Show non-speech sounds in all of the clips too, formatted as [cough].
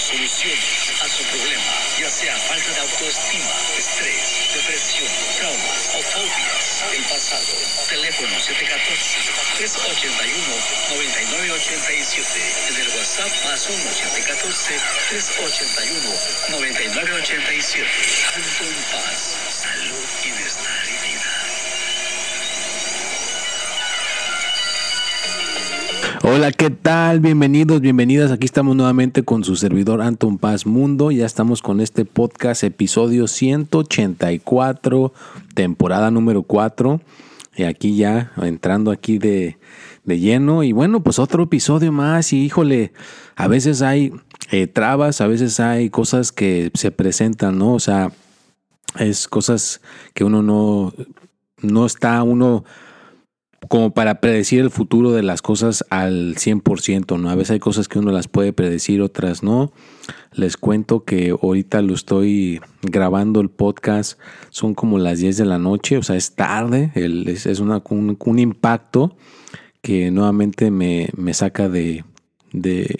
Soluciones a su problema, ya sea falta de autoestima, estrés, depresión, traumas o fobias del pasado. Teléfono 714-381-9987. En el WhatsApp más 1-714-381-9987. Junto en paz, Hola, ¿qué tal? Bienvenidos, bienvenidas. Aquí estamos nuevamente con su servidor Anton Paz Mundo. Ya estamos con este podcast, episodio 184, temporada número 4. Y aquí ya entrando aquí de, de lleno. Y bueno, pues otro episodio más. Y híjole, a veces hay eh, trabas, a veces hay cosas que se presentan, ¿no? O sea, es cosas que uno no, no está uno como para predecir el futuro de las cosas al 100%, ¿no? A veces hay cosas que uno las puede predecir, otras no. Les cuento que ahorita lo estoy grabando el podcast, son como las 10 de la noche, o sea, es tarde, es, es una, un, un impacto que nuevamente me, me saca de, de,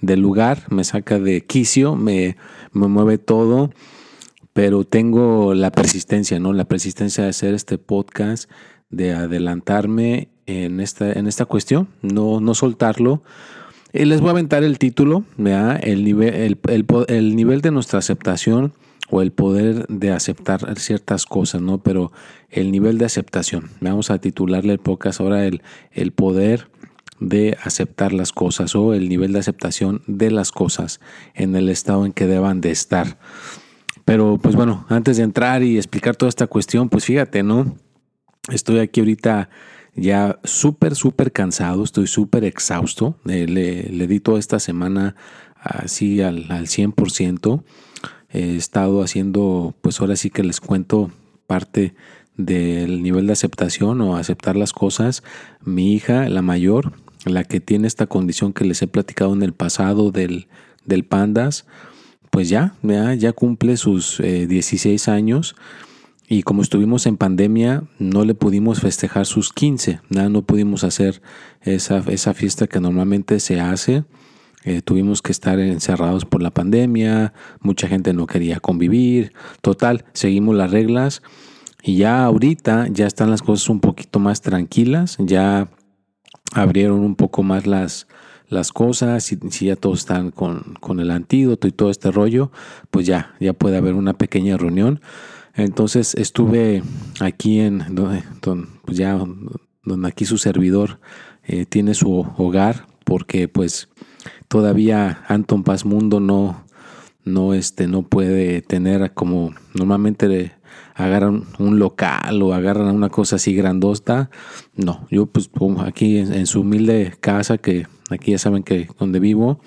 del lugar, me saca de quicio, me, me mueve todo pero tengo la persistencia, ¿no? La persistencia de hacer este podcast, de adelantarme en esta, en esta cuestión, no, no soltarlo. Y les voy a aventar el título, ¿verdad? El nivel, el, el el nivel de nuestra aceptación o el poder de aceptar ciertas cosas, ¿no? Pero el nivel de aceptación. Vamos a titularle el podcast ahora el, el poder de aceptar las cosas o el nivel de aceptación de las cosas en el estado en que deban de estar. Pero pues bueno, antes de entrar y explicar toda esta cuestión, pues fíjate, ¿no? Estoy aquí ahorita ya súper, súper cansado, estoy súper exhausto. Eh, le, le di toda esta semana así al, al 100%. He estado haciendo, pues ahora sí que les cuento parte del nivel de aceptación o aceptar las cosas. Mi hija, la mayor, la que tiene esta condición que les he platicado en el pasado del, del pandas, pues ya, ya, ya cumple sus eh, 16 años y como estuvimos en pandemia no le pudimos festejar sus 15, nada, no pudimos hacer esa, esa fiesta que normalmente se hace. Eh, tuvimos que estar encerrados por la pandemia, mucha gente no quería convivir, total, seguimos las reglas y ya ahorita ya están las cosas un poquito más tranquilas, ya abrieron un poco más las, las cosas, si, si ya todos están con, con el antídoto y todo este rollo, pues ya, ya puede haber una pequeña reunión. Entonces estuve aquí en donde, don- pues ya donde aquí su servidor eh, tiene su hogar, porque pues todavía Anton Paz Mundo no, no, este, no puede tener como normalmente agarran un local o agarran una cosa así grandosta. No, yo pues aquí en, su humilde casa, que aquí ya saben que donde vivo,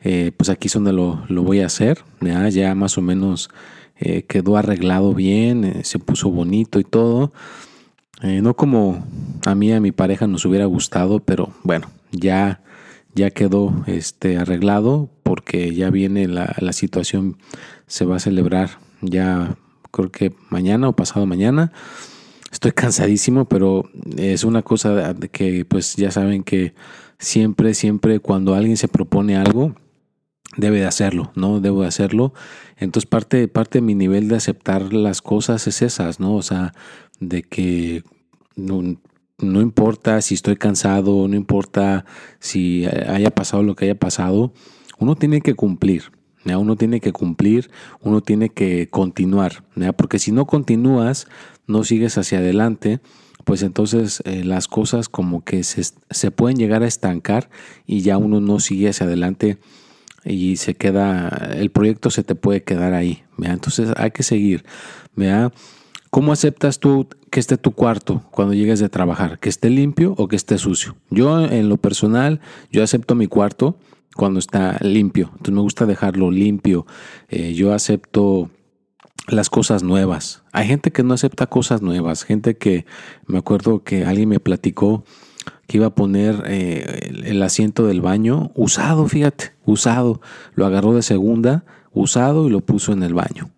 eh, pues aquí es donde lo, lo voy a hacer. Ya más o menos eh, quedó arreglado bien, eh, se puso bonito y todo. Eh, no como a mí, a mi pareja nos hubiera gustado, pero bueno, ya, ya quedó este, arreglado porque ya viene la, la situación, se va a celebrar ya creo que mañana o pasado mañana. Estoy [laughs] cansadísimo, pero es una cosa que pues ya saben que siempre, siempre cuando alguien se propone algo, debe de hacerlo, ¿no? Debo de hacerlo. Entonces parte, parte de mi nivel de aceptar las cosas es esas, ¿no? O sea, de que no, no importa si estoy cansado, no importa si haya pasado lo que haya pasado, uno tiene que cumplir. ¿ya? Uno tiene que cumplir, uno tiene que continuar, ¿ya? porque si no continúas, no sigues hacia adelante, pues entonces eh, las cosas como que se, se, pueden llegar a estancar y ya uno no sigue hacia adelante y se queda, el proyecto se te puede quedar ahí. ¿ya? Entonces hay que seguir. ¿ya? ¿Cómo aceptas tú que esté tu cuarto cuando llegues de trabajar? ¿Que esté limpio o que esté sucio? Yo en lo personal, yo acepto mi cuarto cuando está limpio. Entonces me gusta dejarlo limpio. Eh, yo acepto las cosas nuevas. Hay gente que no acepta cosas nuevas. Gente que me acuerdo que alguien me platicó que iba a poner eh, el asiento del baño usado, fíjate, usado. Lo agarró de segunda, usado y lo puso en el baño.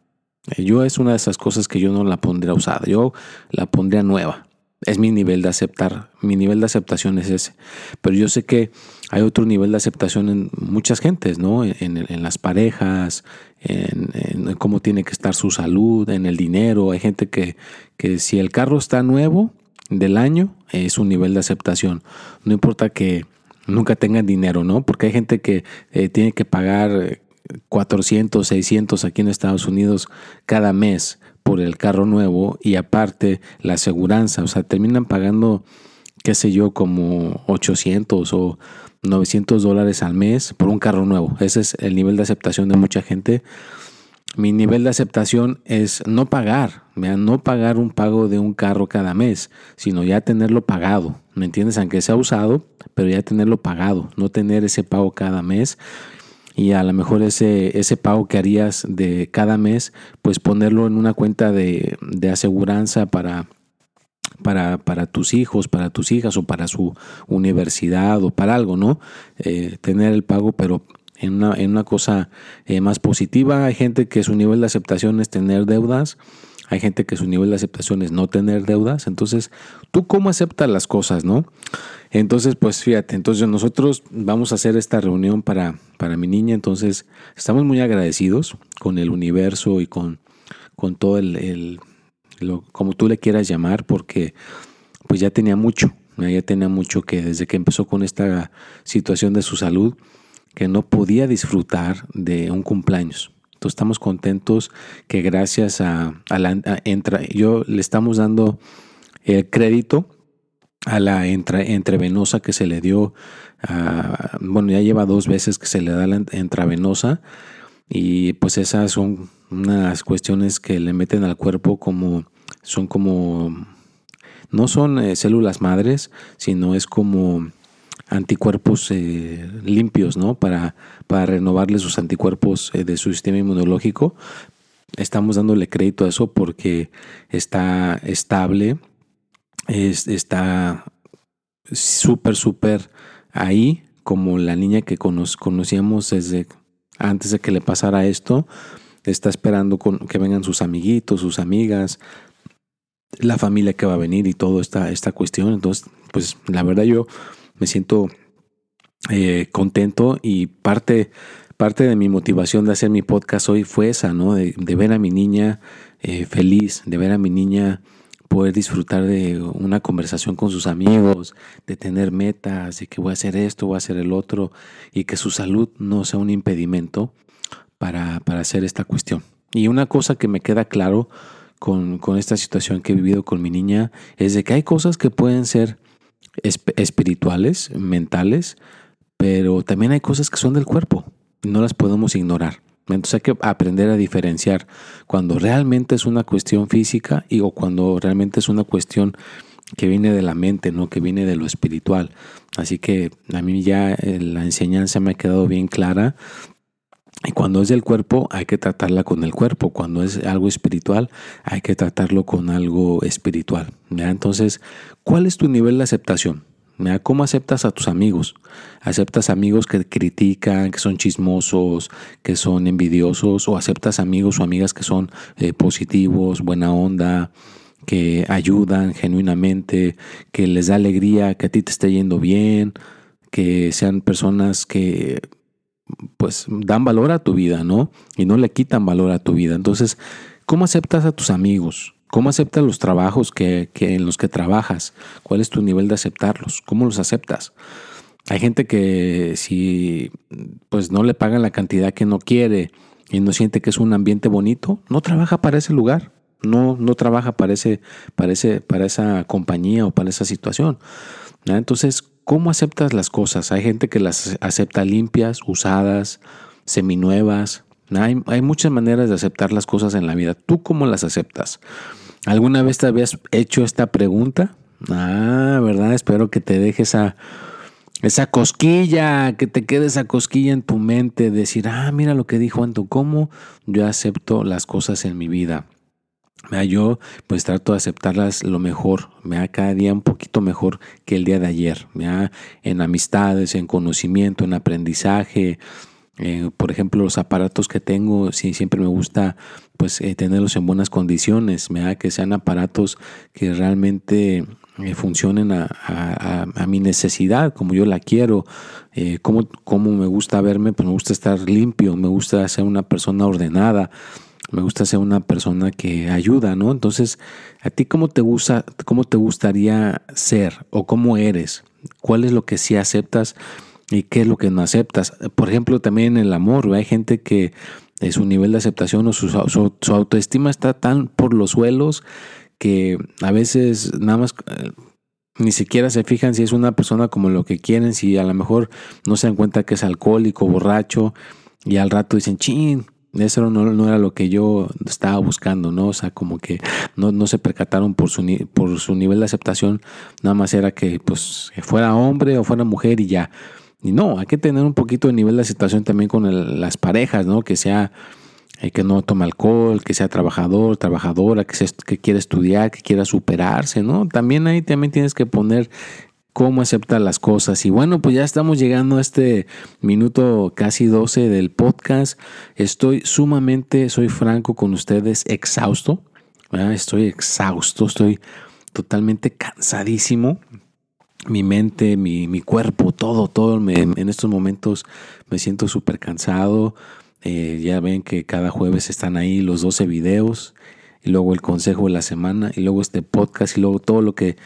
Eh, yo es una de esas cosas que yo no la pondría usada, yo la pondría nueva. Es mi nivel de aceptar, mi nivel de aceptación es ese. Pero yo sé que hay otro nivel de aceptación en muchas gentes, ¿no? En, las parejas, en, cómo tiene que estar su salud, en el dinero. Hay gente que, que si el carro está nuevo del año, es un nivel de aceptación. No importa que nunca tengan dinero, ¿no? Porque hay gente que eh, tiene que pagar 400, 600 aquí en Estados Unidos cada mes por el carro nuevo y aparte la aseguranza, o sea, terminan pagando, qué sé yo, como 800 o 900 dólares al mes por un carro nuevo. Ese es el nivel de aceptación de mucha gente. Mi nivel de aceptación es no pagar, no pagar un pago de un carro cada mes, sino ya tenerlo pagado, ¿me entiendes? Aunque sea usado, pero ya tenerlo pagado, no tener ese pago cada mes y a lo mejor ese, ese pago que harías de cada mes, pues ponerlo en una cuenta de, de aseguranza para, para, tus hijos, para tus hijas o para su universidad o para algo, ¿no? Eh, tener el pago, pero en una, en una cosa eh, más positiva. Hay gente que su nivel de aceptación es tener deudas. Hay gente que su nivel de aceptación es no tener deudas. Entonces, ¿tú cómo aceptas las cosas, no? Entonces, pues fíjate, entonces nosotros vamos a hacer esta reunión para, para mi niña, entonces estamos muy agradecidos con el universo y con, con todo el, lo, como tú le quieras llamar, porque pues ya tenía mucho, ya tenía mucho que desde que empezó con esta situación de su salud, que no podía disfrutar de un cumpleaños. Entonces estamos contentos que gracias a, la entra, yo le estamos dando el crédito a la intravenosa que se le dio, bueno, ya lleva dos veces que se le da la intravenosa y pues esas son unas cuestiones que le meten al cuerpo como, son como, no son eh, células madres, sino es como anticuerpos eh, limpios, ¿no? Para, para renovarle sus anticuerpos eh, de su sistema inmunológico. Estamos dándole crédito a eso porque está estable, está súper, súper ahí, como la niña que conocíamos desde antes de que le pasara esto. Está esperando con, que vengan sus amiguitos, sus amigas, la familia que va a venir y toda esta, esta cuestión. Entonces, pues la verdad yo me siento eh, contento y parte, parte de mi motivación de hacer mi podcast hoy fue esa, ¿no? De, ver a mi niña eh, feliz, de ver a mi niña poder disfrutar de una conversación con sus amigos, de tener metas, de que voy a hacer esto, voy a hacer el otro, y que su salud no sea un impedimento para, para hacer esta cuestión. Y una cosa que me queda claro con, con, esta situación que he vivido con mi niña es de que hay cosas que pueden ser espirituales, mentales, pero también hay cosas que son del cuerpo, no las podemos ignorar. Entonces hay que aprender a diferenciar cuando realmente es una cuestión física y o cuando realmente es una cuestión que viene de la mente, no que viene de lo espiritual. Así que a mí ya eh, la enseñanza me ha quedado bien clara. Y cuando es del cuerpo, hay que tratarla con el cuerpo. Cuando es algo espiritual, hay que tratarlo con algo espiritual. Entonces, ¿cuál es tu nivel de aceptación? ¿Cómo aceptas a tus amigos? ¿Aceptas amigos que critican, que son chismosos, que son envidiosos? ¿O aceptas amigos o amigas que son eh, positivos, buena onda, que ayudan genuinamente, que les da alegría, que a ti te esté yendo bien, que sean personas que pues dan valor a tu vida, ¿no? Y no le quitan valor a tu vida. Entonces, ¿cómo aceptas a tus amigos? ¿Cómo aceptas los trabajos que, en los que trabajas? ¿Cuál es tu nivel de aceptarlos? ¿Cómo los aceptas? Hay gente que si pues no le pagan la cantidad que no quiere y no siente que es un ambiente bonito, no trabaja para ese lugar, no, no trabaja para, ese, para, para esa compañía o para esa situación. Entonces, ¿cómo aceptas las cosas? Hay gente que las acepta limpias, usadas, seminuevas. Hay, muchas maneras de aceptar las cosas en la vida. ¿Tú cómo las aceptas? ¿Alguna vez te habías hecho esta pregunta? Ah, ¿verdad? Espero que te deje esa, esa cosquilla, que te quede esa cosquilla en tu mente, decir, ah, mira lo que dijo Anto, cómo yo acepto las cosas en mi vida. Yo pues trato de aceptarlas lo mejor, da cada día un poquito mejor que el día de ayer, en amistades, en conocimiento, en aprendizaje, eh, por ejemplo, los aparatos que tengo, sí, siempre me gusta pues eh, tenerlos en buenas condiciones, que sean aparatos que realmente eh, funcionen a, mi necesidad, como yo la quiero, como, como me gusta verme, pues me gusta estar limpio, me gusta ser una persona ordenada, me gusta ser una persona que ayuda, ¿no? Entonces, ¿a ti cómo te gusta, cómo te gustaría ser o cómo eres? ¿Cuál es lo que sí aceptas y qué es lo que no aceptas? Por ejemplo, también en el amor, hay gente que su nivel de aceptación o su, su, autoestima está tan por los suelos que a veces nada más eh, ni siquiera se fijan si es una persona como lo que quieren, si a lo mejor no se dan cuenta que es alcohólico, borracho, y al rato dicen, chin, eso no, era lo que yo estaba buscando, ¿no? O sea, como que no, no se percataron por su, por su nivel de aceptación, nada más era que pues fuera hombre o fuera mujer y ya. Y no, hay que tener un poquito de nivel de aceptación también con las parejas, ¿no? Que sea, eh, que no tome alcohol, que sea trabajador, trabajadora, que, que quiera estudiar, que quiera superarse, ¿no? También ahí también tienes que poner cómo acepta las cosas. Y bueno, pues ya estamos llegando a este minuto casi 12 del podcast. Estoy sumamente, soy franco con ustedes, exhausto. Estoy exhausto, estoy totalmente cansadísimo. Mi mente, mi, mi cuerpo, todo, todo. en estos momentos me siento súper cansado. Eh, ya ven que cada jueves están ahí los 12 videos y luego el consejo de la semana y luego este podcast y luego todo lo que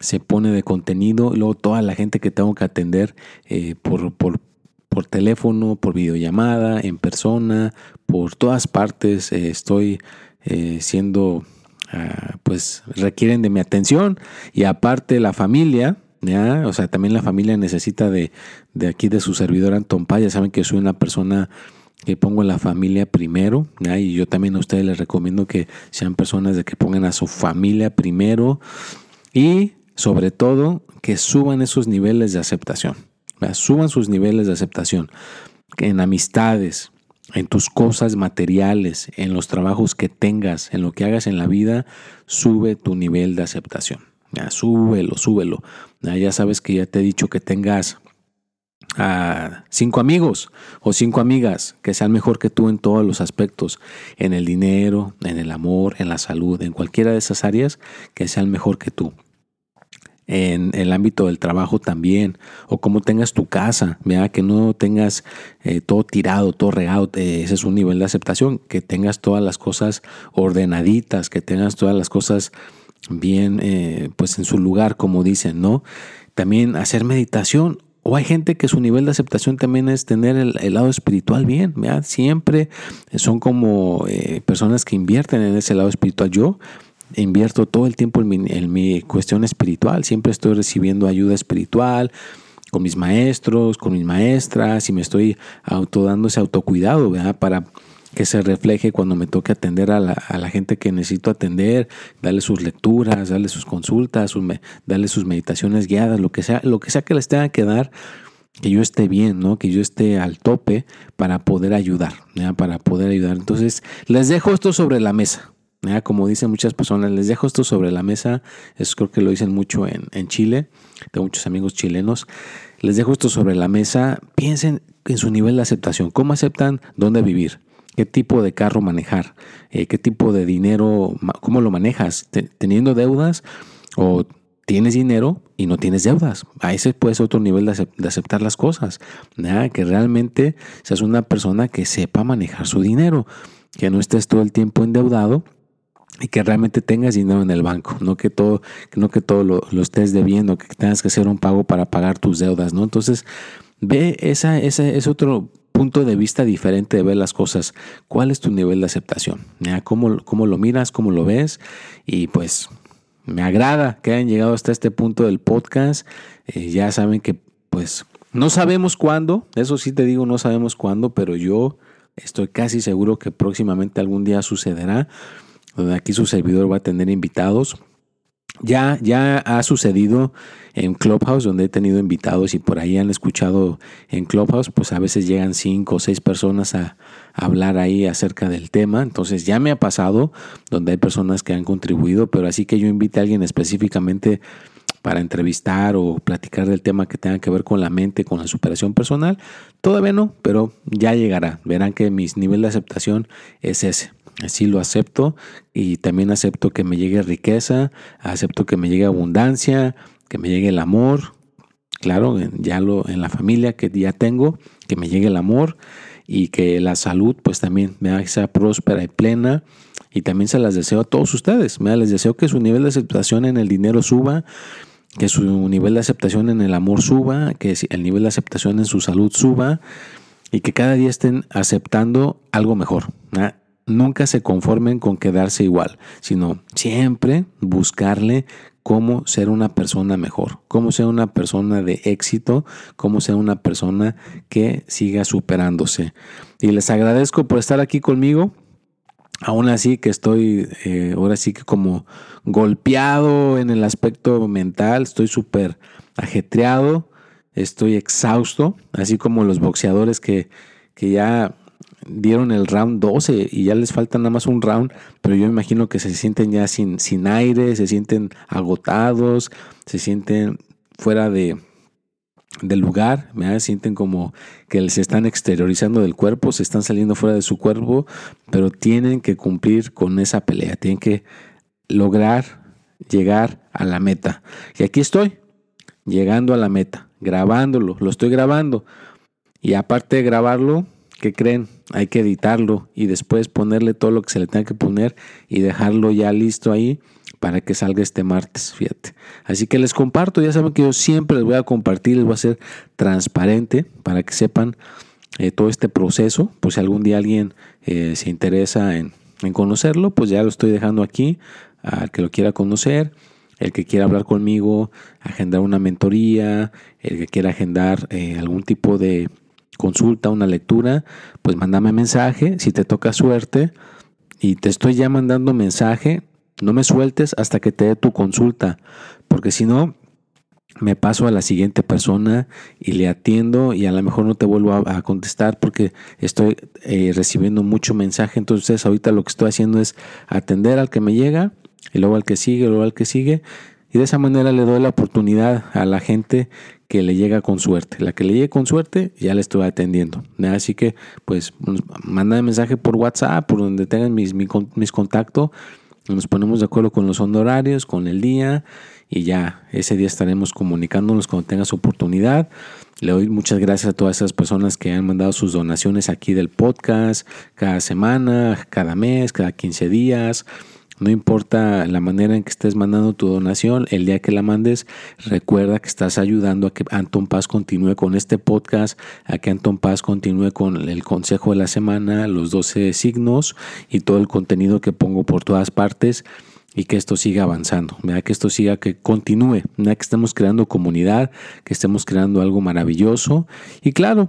se pone de contenido, luego toda la gente que tengo que atender eh, por, por, por, teléfono, por videollamada, en persona, por todas partes eh, estoy eh, siendo, ah, pues requieren de mi atención. Y aparte la familia, ¿ya? o sea, también la familia necesita de, de aquí de su servidor Anton Paz, ya saben que soy una persona que pongo la familia primero, y yo también a ustedes les recomiendo que sean personas de que pongan a su familia primero. Y sobre todo que suban esos niveles de aceptación. Suban sus niveles de aceptación en amistades, en tus cosas materiales, en los trabajos que tengas, en lo que hagas en la vida, sube tu nivel de aceptación. Súbelo, súbelo. Ya, sabes que ya te he dicho que tengas cinco amigos o cinco amigas que sean mejor que tú en todos los aspectos, en el dinero, en el amor, en la salud, en cualquiera de esas áreas, que sean mejor que tú en el ámbito del trabajo también, o como tengas tu casa, vea que no tengas eh, todo tirado, todo regado, eh, ese es un nivel de aceptación, que tengas todas las cosas ordenaditas, que tengas todas las cosas bien, eh, pues en su lugar, como dicen, ¿no? También hacer meditación. O hay gente que su nivel de aceptación también es tener el, lado espiritual bien, ¿vea? Siempre son como personas que invierten en ese lado espiritual. Yo invierto todo el tiempo en mi, cuestión espiritual, siempre estoy recibiendo ayuda espiritual con mis maestros, con mis maestras y me estoy auto dando ese autocuidado. Para que se refleje cuando me toque atender a la, gente que necesito atender, darle sus lecturas, darle sus consultas, darle sus meditaciones guiadas, lo que sea, lo que sea que les tenga que dar, que yo esté bien, ¿no? Que yo esté al tope para poder ayudar, Para poder ayudar. Entonces, les dejo esto sobre la mesa. Como dicen muchas personas, les dejo esto sobre la mesa. Eso creo que lo dicen mucho en, en Chile. Tengo muchos amigos chilenos. Les dejo esto sobre la mesa. Piensen en su nivel de aceptación. ¿Cómo aceptan dónde vivir? ¿Qué tipo de carro manejar? Eh, ¿Qué tipo de dinero? ¿Cómo lo manejas? ¿Teniendo deudas o tienes dinero y no tienes deudas. A ese puede ser otro nivel de, aceptar las cosas. Que realmente seas una persona que sepa manejar su dinero, que no estés todo el tiempo endeudado y que realmente tengas dinero en el banco, no que todo, no que todo lo, estés debiendo, que tengas que hacer un pago para pagar tus deudas, ¿no? Entonces, ve esa, ese es otro punto de vista diferente de ver las cosas. ¿Cuál es tu nivel de aceptación? ¿Cómo, cómo lo miras? ¿Cómo lo ves? Y pues me agrada que hayan llegado hasta este punto del podcast. Eh, ya saben que pues no sabemos cuándo, eso sí te digo, no sabemos cuándo, pero yo estoy casi seguro que próximamente algún día sucederá donde aquí su servidor va a tener invitados. Ya, ya ha sucedido en Clubhouse, donde he tenido invitados y por ahí han escuchado en Clubhouse, pues a veces llegan cinco o seis personas a, hablar ahí acerca del tema. Entonces ya me ha pasado donde hay personas que han contribuido, pero así que yo invite a alguien específicamente para entrevistar o platicar del tema que tenga que ver con la mente, con la superación personal. Todavía no, pero ya llegará. Verán que mi nivel de aceptación es ese. Así lo acepto y también acepto que me llegue riqueza, acepto que me llegue abundancia, que me llegue el amor. Claro, ya lo en la familia que ya tengo, que me llegue el amor y que la salud pues también me sea próspera y plena y también se las deseo a todos ustedes. Me les deseo que su nivel de aceptación en el dinero suba, que su nivel de aceptación en el amor suba, que el nivel de aceptación en su salud suba y que cada día estén aceptando algo mejor. Nunca se conformen con quedarse igual, sino siempre buscarle cómo ser una persona mejor, cómo ser una persona de éxito, cómo ser una persona que siga superándose. Y les agradezco por estar aquí conmigo. Aún así que estoy, eh, ahora sí que como golpeado en el aspecto mental, estoy súper ajetreado, estoy exhausto, así como los boxeadores que, que ya dieron el round 12 y ya les falta nada más un round, pero yo imagino que se sienten ya sin, sin aire, se sienten agotados, se sienten fuera de, del lugar, se sienten como que se están exteriorizando del cuerpo, se están saliendo fuera de su cuerpo, pero tienen que cumplir con esa pelea, tienen que lograr llegar a la meta. Y aquí estoy, llegando a la meta, grabándolo, lo estoy grabando. Y aparte de grabarlo, ¿qué creen? Hay que editarlo y después ponerle todo lo que se le tenga que poner y dejarlo ya listo ahí para que salga este martes, fíjate. Así que les comparto, ya saben que yo siempre les voy a compartir, les voy a hacer transparente para que sepan eh, todo este proceso, pues si algún día alguien eh, se interesa en, conocerlo, pues ya lo estoy dejando aquí, al que lo quiera conocer, el que quiera hablar conmigo, agendar una mentoría, el que quiera agendar eh, algún tipo de consulta, una lectura, pues mándame mensaje, si te toca suerte y te estoy ya mandando mensaje, no me sueltes hasta que te dé tu consulta, porque si no, me paso a la siguiente persona y le atiendo y a lo mejor no te vuelvo a, contestar porque estoy eh, recibiendo mucho mensaje. Entonces ahorita lo que estoy haciendo es atender al que me llega y luego al que sigue, luego al que sigue. Y de esa manera le doy la oportunidad a la gente que le llega con suerte. La que le llegue con suerte ya le estoy atendiendo. Así que pues manda mensaje por WhatsApp, por donde tengan mis, mis contactos nos ponemos de acuerdo con los honorarios, con el día y ya ese día estaremos comunicándonos cuando tengas oportunidad. Le doy muchas gracias a todas esas personas que han mandado sus donaciones aquí del podcast cada semana, cada mes, cada 15 días. No importa la manera en que estés mandando tu donación, el día que la mandes, recuerda que estás ayudando a que Anton Paz continúe con este podcast, a que Anton Paz continúe con el consejo de la semana, los 12 signos y todo el contenido que pongo por todas partes y que esto siga avanzando, que esto siga, que continúe, que estemos creando comunidad, que estemos creando algo maravilloso. Y claro,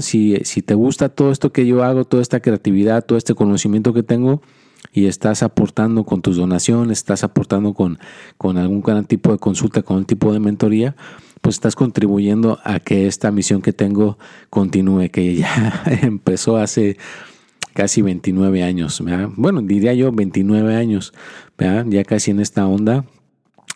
si, si te gusta todo esto que yo hago, toda esta creatividad, todo este conocimiento que tengo, y estás aportando con tus donaciones, estás aportando con, con algún tipo de consulta, con un tipo de mentoría, pues estás contribuyendo a que esta misión que tengo continúe, que ya [laughs] empezó hace casi 29 años, bueno, diría yo 29 años, ya casi en esta onda,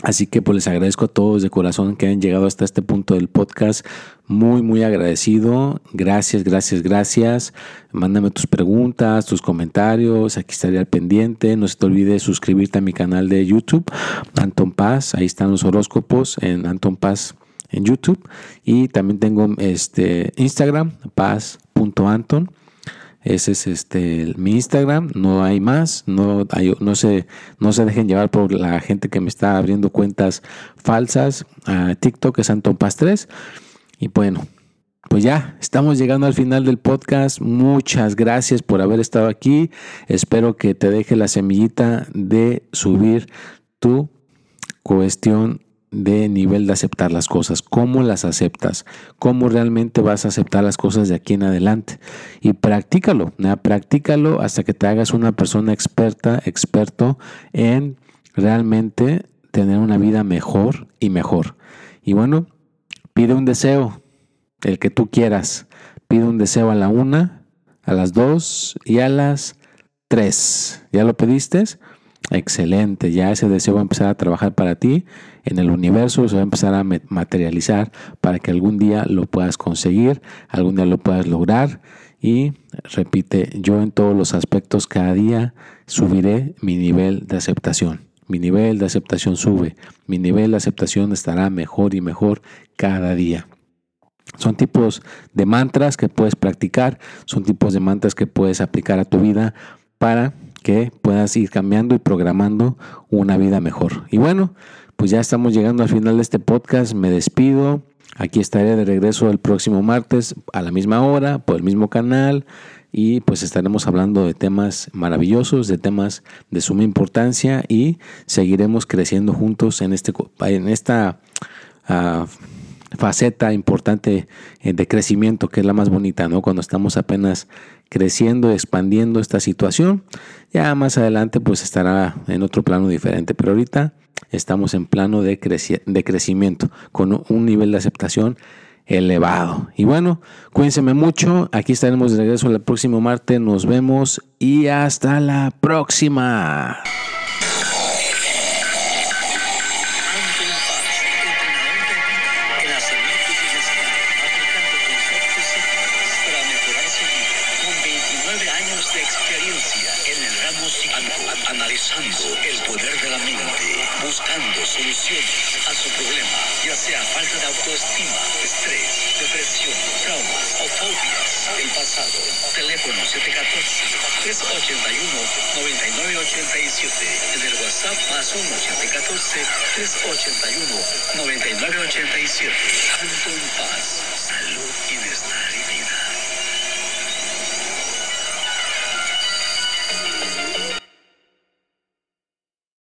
Así que pues les agradezco a todos de corazón que han llegado hasta este punto del podcast. Muy, muy agradecido. Gracias, gracias, gracias. Mándame tus preguntas, tus comentarios. Aquí estaré al pendiente. No se te olvide suscribirte a mi canal de YouTube, Anton Paz. Ahí están los horóscopos en Anton Paz en YouTube. Y también tengo este Instagram, paz.anton. Ese es este mi Instagram, no hay más, no, no, se, no se dejen llevar por la gente que me está abriendo cuentas falsas. a TikTok es Anton Paz 3. Y bueno, pues ya estamos llegando al final del podcast. Muchas gracias por haber estado aquí. Espero que te deje la semillita de subir tu cuestión de nivel de aceptar las cosas, cómo las aceptas, cómo realmente vas a aceptar las cosas de aquí en adelante. Y practícalo, practícalo hasta que te hagas una persona experta, experto en realmente tener una vida mejor y mejor. Y bueno, pide un deseo, el que tú quieras. Pide un deseo a la una, a las dos y a las tres. ¿Ya lo pediste? Excelente, ya ese deseo va a empezar a trabajar para ti en el universo, se va a empezar a materializar para que algún día lo puedas conseguir, algún día lo puedas lograr y repite, yo en todos los aspectos cada día subiré mi nivel de aceptación. Mi nivel de aceptación sube, mi nivel de aceptación estará mejor y mejor cada día. Son tipos de mantras que puedes practicar, son tipos de mantras que puedes aplicar a tu vida para que puedas ir cambiando y programando una vida mejor. Y bueno, pues ya estamos llegando al final de este podcast. Me despido. Aquí estaré de regreso el próximo martes a la misma hora, por el mismo canal. Y pues estaremos hablando de temas maravillosos, de temas de suma importancia y seguiremos creciendo juntos en, este, en esta uh, faceta importante eh, de crecimiento que es la más bonita, ¿no? Cuando estamos apenas creciendo, expandiendo esta situación. Ya más adelante pues estará en otro plano diferente, pero ahorita estamos en plano de, de crecimiento con un nivel de aceptación elevado. Y bueno, cuídense mucho. Aquí estaremos de regreso el próximo martes. Nos vemos y hasta la próxima. El poder de la mente, buscando soluciones a su problema, ya sea falta de autoestima, estrés, depresión, traumas o fobias del pasado. Teléfono 714-381-9987. En el WhatsApp más 1-714-381-9987. Anton Paz.